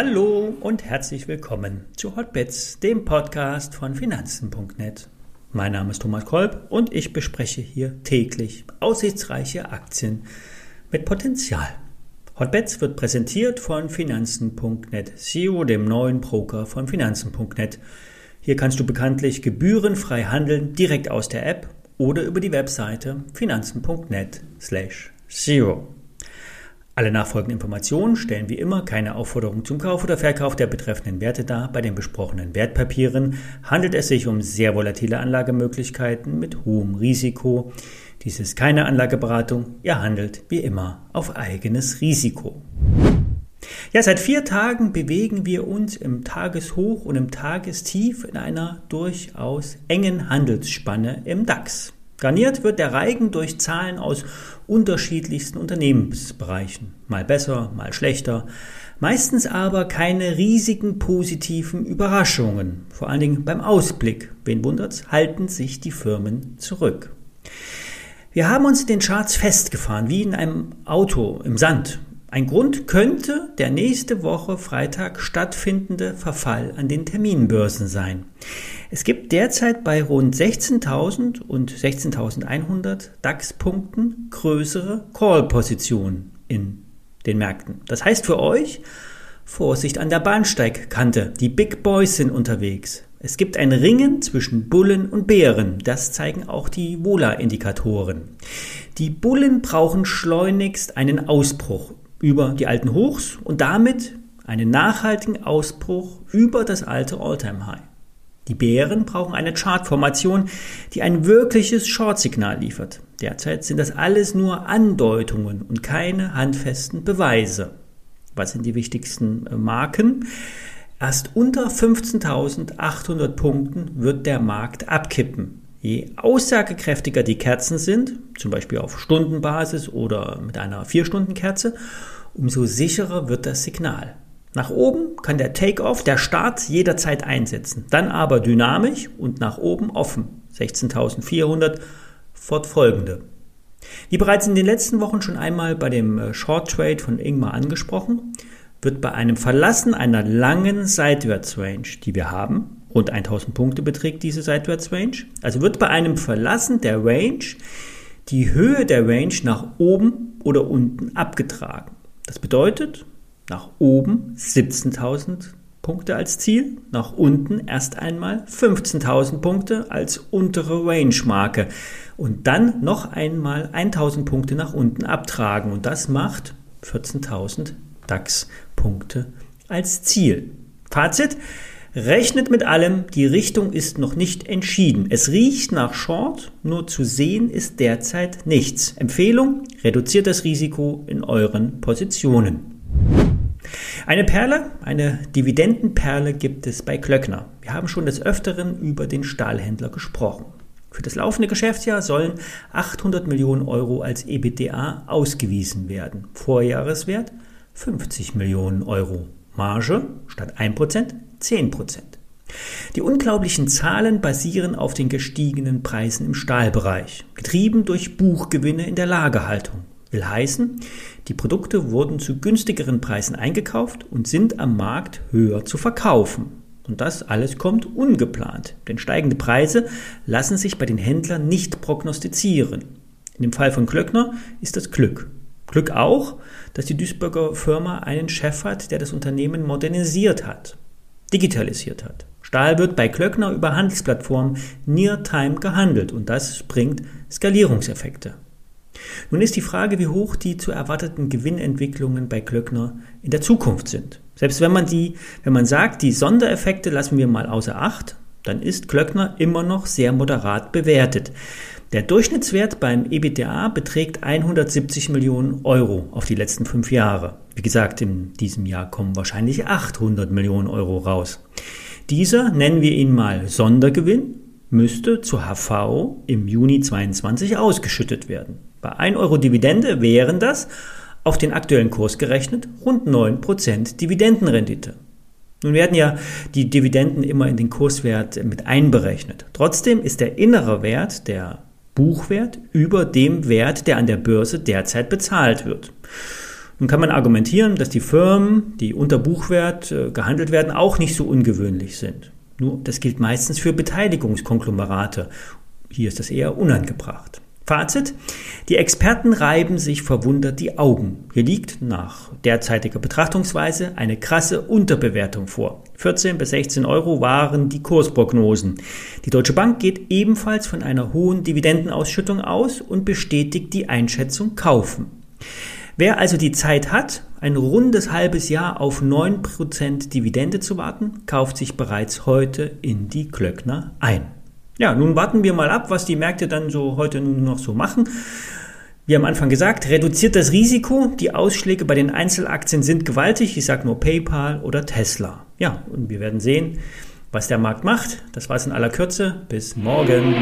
Hallo und herzlich willkommen zu Hotbets, dem Podcast von Finanzen.net. Mein Name ist Thomas Kolb und ich bespreche hier täglich aussichtsreiche Aktien mit Potenzial. Hotbets wird präsentiert von Finanzen.net, Zero, dem neuen Broker von Finanzen.net. Hier kannst du bekanntlich gebührenfrei handeln, direkt aus der App oder über die Webseite finanzen.net slash zero. Alle nachfolgenden Informationen stellen wie immer keine Aufforderung zum Kauf oder Verkauf der betreffenden Werte dar. Bei den besprochenen Wertpapieren handelt es sich um sehr volatile Anlagemöglichkeiten mit hohem Risiko. Dies ist keine Anlageberatung, ihr handelt wie immer auf eigenes Risiko. Ja, seit vier Tagen bewegen wir uns im Tageshoch und im Tagestief in einer durchaus engen Handelsspanne im DAX. Garniert wird der Reigen durch Zahlen aus unterschiedlichsten Unternehmensbereichen, mal besser, mal schlechter, meistens aber keine riesigen positiven Überraschungen, vor allen Dingen beim Ausblick. Wen wundert's, halten sich die Firmen zurück. Wir haben uns in den Charts festgefahren, wie in einem Auto im Sand. Ein Grund könnte der nächste Woche Freitag stattfindende Verfall an den Terminbörsen sein. Es gibt derzeit bei rund 16.000 und 16.100 DAX-Punkten größere Call-Positionen in den Märkten. Das heißt für euch, Vorsicht an der Bahnsteigkante. Die Big Boys sind unterwegs. Es gibt ein Ringen zwischen Bullen und Bären. Das zeigen auch die Wohler-Indikatoren. Die Bullen brauchen schleunigst einen Ausbruch über die alten Hochs und damit einen nachhaltigen Ausbruch über das alte All-Time-High. Die Bären brauchen eine Chartformation, die ein wirkliches Short-Signal liefert. Derzeit sind das alles nur Andeutungen und keine handfesten Beweise. Was sind die wichtigsten äh, Marken? Erst unter 15.800 Punkten wird der Markt abkippen. Je aussagekräftiger die Kerzen sind, zum Beispiel auf Stundenbasis oder mit einer 4-Stunden-Kerze, umso sicherer wird das Signal. Nach oben kann der Take-off, der Start jederzeit einsetzen, dann aber dynamisch und nach oben offen. 16.400 fortfolgende. Wie bereits in den letzten Wochen schon einmal bei dem äh, Short Trade von Ingmar angesprochen, wird bei einem Verlassen einer langen Seitwärtsrange, die wir haben, Rund 1000 Punkte beträgt diese Seitwärtsrange. Also wird bei einem Verlassen der Range die Höhe der Range nach oben oder unten abgetragen. Das bedeutet, nach oben 17.000 Punkte als Ziel, nach unten erst einmal 15.000 Punkte als untere Range-Marke und dann noch einmal 1.000 Punkte nach unten abtragen und das macht 14.000 DAX-Punkte als Ziel. Fazit, Rechnet mit allem, die Richtung ist noch nicht entschieden. Es riecht nach Short, nur zu sehen ist derzeit nichts. Empfehlung, reduziert das Risiko in euren Positionen. Eine Perle, eine Dividendenperle gibt es bei Klöckner. Wir haben schon des Öfteren über den Stahlhändler gesprochen. Für das laufende Geschäftsjahr sollen 800 Millionen Euro als EBITDA ausgewiesen werden. Vorjahreswert 50 Millionen Euro. Marge statt 1% 10% Die unglaublichen Zahlen basieren auf den gestiegenen Preisen im Stahlbereich, getrieben durch Buchgewinne in der Lagerhaltung. Will heißen, die Produkte wurden zu günstigeren Preisen eingekauft und sind am Markt höher zu verkaufen. Und das alles kommt ungeplant, denn steigende Preise lassen sich bei den Händlern nicht prognostizieren. In dem Fall von Klöckner ist das Glück. Glück auch, dass die Duisburger Firma einen Chef hat, der das Unternehmen modernisiert hat digitalisiert hat. Stahl wird bei Klöckner über Handelsplattformen Near-Time gehandelt und das bringt Skalierungseffekte. Nun ist die Frage, wie hoch die zu erwarteten Gewinnentwicklungen bei Klöckner in der Zukunft sind. Selbst wenn man die, wenn man sagt, die Sondereffekte lassen wir mal außer Acht, dann ist Klöckner immer noch sehr moderat bewertet. Der Durchschnittswert beim EBITDA beträgt 170 Millionen Euro auf die letzten fünf Jahre. Wie gesagt, in diesem Jahr kommen wahrscheinlich 800 Millionen Euro raus. Dieser, nennen wir ihn mal Sondergewinn, müsste zu HV im Juni 22 ausgeschüttet werden. Bei 1 Euro Dividende wären das, auf den aktuellen Kurs gerechnet, rund 9% Dividendenrendite. Nun werden ja die Dividenden immer in den Kurswert mit einberechnet. Trotzdem ist der innere Wert der Buchwert über dem Wert, der an der Börse derzeit bezahlt wird. Nun kann man argumentieren, dass die Firmen, die unter Buchwert äh, gehandelt werden, auch nicht so ungewöhnlich sind. Nur das gilt meistens für Beteiligungskonglomerate. Hier ist das eher unangebracht. Fazit. Die Experten reiben sich verwundert die Augen. Hier liegt nach derzeitiger Betrachtungsweise eine krasse Unterbewertung vor. 14 bis 16 Euro waren die Kursprognosen. Die Deutsche Bank geht ebenfalls von einer hohen Dividendenausschüttung aus und bestätigt die Einschätzung kaufen. Wer also die Zeit hat, ein rundes halbes Jahr auf 9% Dividende zu warten, kauft sich bereits heute in die Klöckner ein. Ja, nun warten wir mal ab, was die Märkte dann so heute nun noch so machen. Wie am Anfang gesagt, reduziert das Risiko. Die Ausschläge bei den Einzelaktien sind gewaltig. Ich sage nur PayPal oder Tesla. Ja, und wir werden sehen, was der Markt macht. Das war es in aller Kürze. Bis morgen.